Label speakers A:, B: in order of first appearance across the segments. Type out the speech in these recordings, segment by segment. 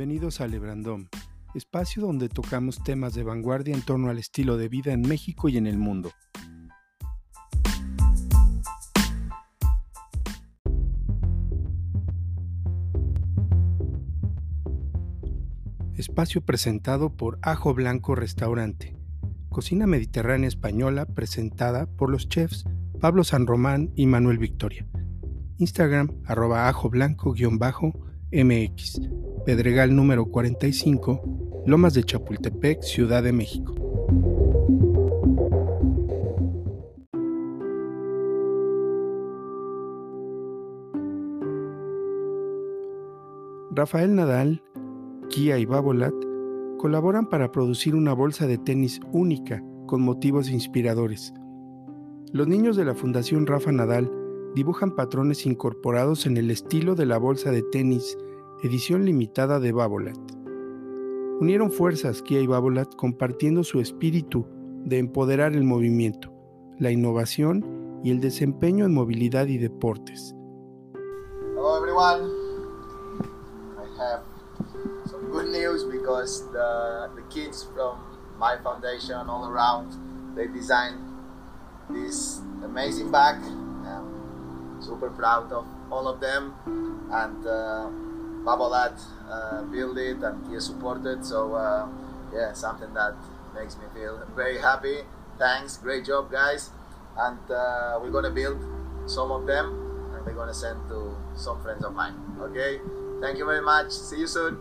A: Bienvenidos a Lebrandom, espacio donde tocamos temas de vanguardia en torno al estilo de vida en México y en el mundo. Espacio presentado por Ajo Blanco Restaurante, cocina mediterránea española presentada por los chefs Pablo San Román y Manuel Victoria. Instagram arroba ajo blanco-mx, Pedregal número 45, Lomas de Chapultepec, Ciudad de México. Rafael Nadal, Kia y Babolat colaboran para producir una bolsa de tenis única con motivos inspiradores. Los niños de la Fundación Rafa Nadal dibujan patrones incorporados en el estilo de la bolsa de tenis edición limitada de Babolat. Unieron fuerzas Kia y Babolat compartiendo su espíritu de empoderar el movimiento, la innovación y el desempeño en movilidad y deportes.
B: Hello everyone. I have some good news because the, the kids from my foundation all around they designed this amazing bag. I'm super proud of all of them and uh, Babolat uh, built it and he supported. So uh, yeah, something that makes me feel very happy. Thanks, great job, guys. And uh, we're gonna build some of them, and we're gonna send to some friends of mine. Okay, thank you very much. See you soon.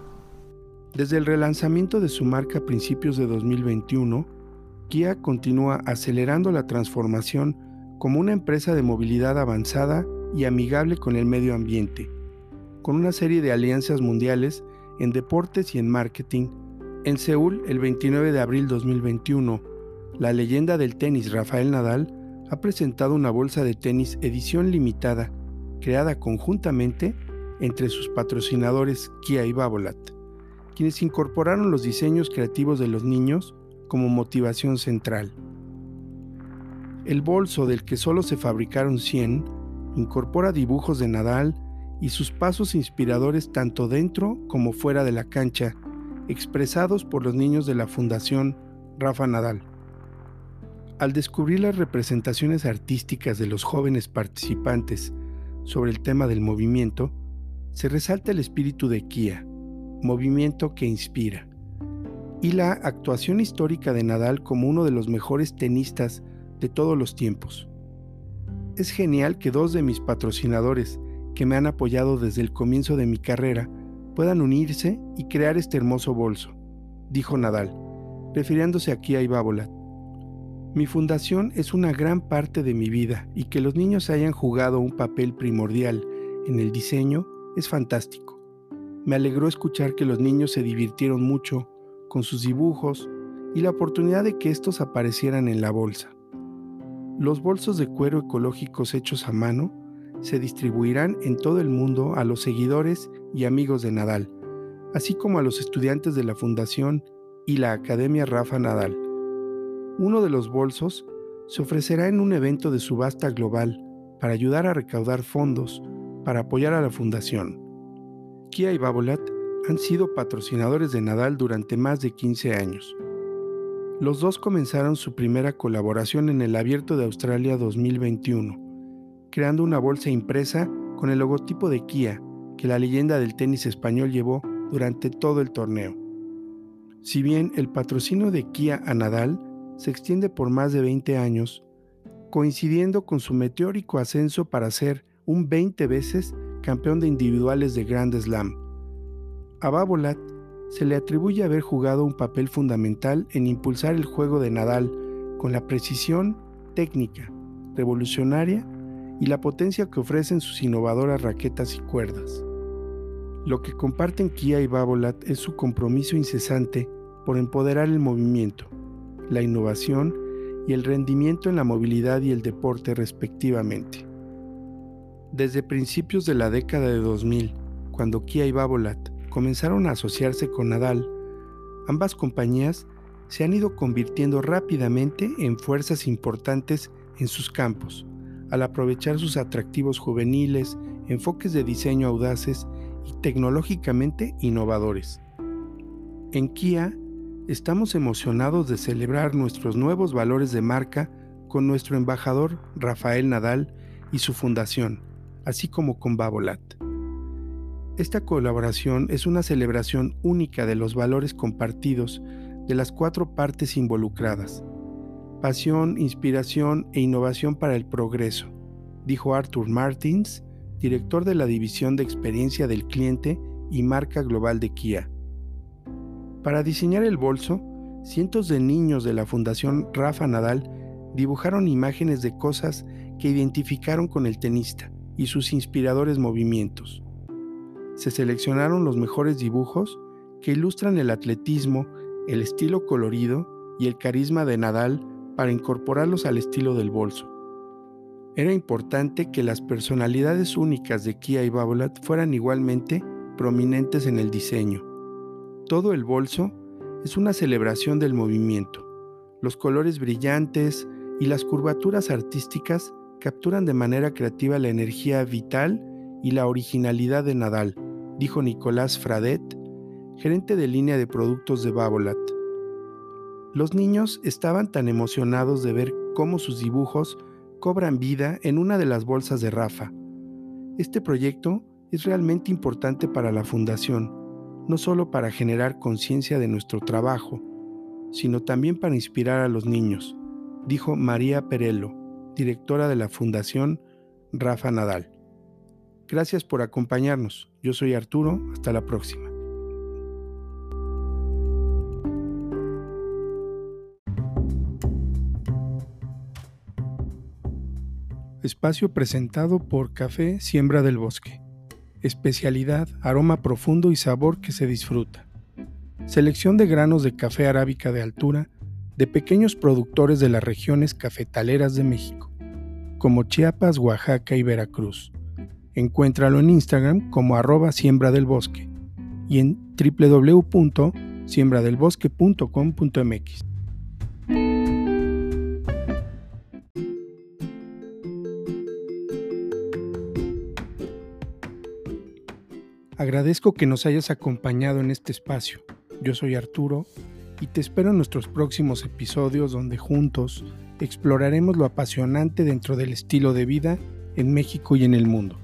A: Desde el relanzamiento de su marca a principios de 2021, Kia continúa acelerando la transformación como una empresa de movilidad avanzada y amigable con el medio ambiente con una serie de alianzas mundiales en deportes y en marketing. En Seúl, el 29 de abril 2021, la leyenda del tenis Rafael Nadal ha presentado una bolsa de tenis edición limitada, creada conjuntamente entre sus patrocinadores Kia y Babolat, quienes incorporaron los diseños creativos de los niños como motivación central. El bolso del que solo se fabricaron 100 incorpora dibujos de Nadal, y sus pasos inspiradores tanto dentro como fuera de la cancha, expresados por los niños de la Fundación Rafa Nadal. Al descubrir las representaciones artísticas de los jóvenes participantes sobre el tema del movimiento, se resalta el espíritu de Kia, movimiento que inspira, y la actuación histórica de Nadal como uno de los mejores tenistas de todos los tiempos. Es genial que dos de mis patrocinadores, que me han apoyado desde el comienzo de mi carrera puedan unirse y crear este hermoso bolso, dijo Nadal, refiriéndose aquí a Ibabolat. Mi fundación es una gran parte de mi vida y que los niños hayan jugado un papel primordial en el diseño es fantástico. Me alegró escuchar que los niños se divirtieron mucho con sus dibujos y la oportunidad de que estos aparecieran en la bolsa. Los bolsos de cuero ecológicos hechos a mano se distribuirán en todo el mundo a los seguidores y amigos de Nadal, así como a los estudiantes de la Fundación y la Academia Rafa Nadal. Uno de los bolsos se ofrecerá en un evento de subasta global para ayudar a recaudar fondos para apoyar a la Fundación. Kia y Babolat han sido patrocinadores de Nadal durante más de 15 años. Los dos comenzaron su primera colaboración en el Abierto de Australia 2021 creando una bolsa impresa con el logotipo de Kia que la leyenda del tenis español llevó durante todo el torneo. Si bien el patrocinio de Kia a Nadal se extiende por más de 20 años, coincidiendo con su meteórico ascenso para ser un 20 veces campeón de individuales de Grand Slam. A Babolat se le atribuye haber jugado un papel fundamental en impulsar el juego de Nadal con la precisión técnica, revolucionaria y la potencia que ofrecen sus innovadoras raquetas y cuerdas. Lo que comparten Kia y Babolat es su compromiso incesante por empoderar el movimiento, la innovación y el rendimiento en la movilidad y el deporte respectivamente. Desde principios de la década de 2000, cuando Kia y Babolat comenzaron a asociarse con Nadal, ambas compañías se han ido convirtiendo rápidamente en fuerzas importantes en sus campos, al aprovechar sus atractivos juveniles, enfoques de diseño audaces y tecnológicamente innovadores. En Kia estamos emocionados de celebrar nuestros nuevos valores de marca con nuestro embajador Rafael Nadal y su fundación, así como con Babolat. Esta colaboración es una celebración única de los valores compartidos de las cuatro partes involucradas. Pasión, inspiración e innovación para el progreso, dijo Arthur Martins, director de la División de Experiencia del Cliente y Marca Global de Kia. Para diseñar el bolso, cientos de niños de la Fundación Rafa Nadal dibujaron imágenes de cosas que identificaron con el tenista y sus inspiradores movimientos. Se seleccionaron los mejores dibujos que ilustran el atletismo, el estilo colorido y el carisma de Nadal para incorporarlos al estilo del bolso. Era importante que las personalidades únicas de Kia y Babolat fueran igualmente prominentes en el diseño. Todo el bolso es una celebración del movimiento. Los colores brillantes y las curvaturas artísticas capturan de manera creativa la energía vital y la originalidad de Nadal, dijo Nicolás Fradet, gerente de línea de productos de Babolat. Los niños estaban tan emocionados de ver cómo sus dibujos cobran vida en una de las bolsas de Rafa. Este proyecto es realmente importante para la Fundación, no solo para generar conciencia de nuestro trabajo, sino también para inspirar a los niños, dijo María Perello, directora de la Fundación Rafa Nadal. Gracias por acompañarnos. Yo soy Arturo. Hasta la próxima. Espacio presentado por Café Siembra del Bosque. Especialidad, aroma profundo y sabor que se disfruta. Selección de granos de café arábica de altura de pequeños productores de las regiones cafetaleras de México, como Chiapas, Oaxaca y Veracruz. Encuéntralo en Instagram como arroba siembra del bosque y en www.siembradelbosque.com.mx. Agradezco que nos hayas acompañado en este espacio. Yo soy Arturo y te espero en nuestros próximos episodios donde juntos exploraremos lo apasionante dentro del estilo de vida en México y en el mundo.